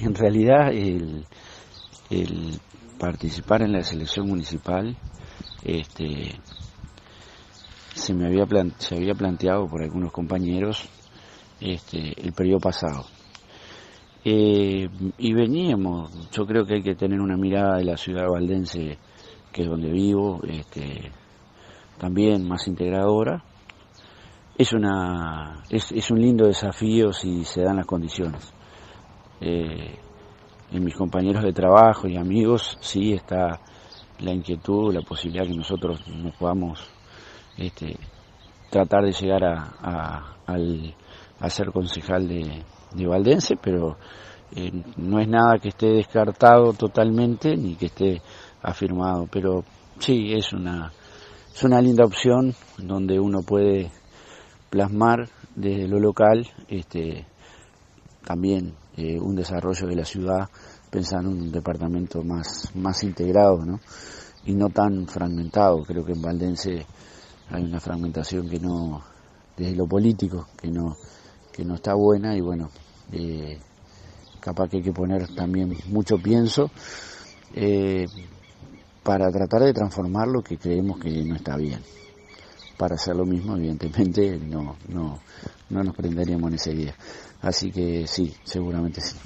En realidad, el, participar en la selección municipal este, se me había, se había planteado por algunos compañeros este, el periodo pasado. Eh, y veníamos, yo creo que hay que tener una mirada de la ciudad valdense, que es donde vivo, este, también más integradora. Es, una, es, es un lindo desafío si se dan las condiciones. Eh, en mis compañeros de trabajo y amigos sí está la inquietud, la posibilidad que nosotros nos podamos este, tratar de llegar a, ser concejal de, Valdense, pero eh, no es nada que esté descartado totalmente ni que esté afirmado, pero sí es una, es una linda opción donde uno puede plasmar desde lo local este, también eh, un desarrollo de la ciudad pensando en un departamento más, más integrado ¿no? y no tan fragmentado. Creo que en Valdense hay una fragmentación que no, desde lo político, que no, que no está buena y bueno, eh, capaz que hay que poner también mucho pienso eh, para tratar de transformar lo que creemos que no está bien. Para hacer lo mismo, evidentemente, no, no, no nos prenderíamos en esa idea. Así que sí, seguramente sí.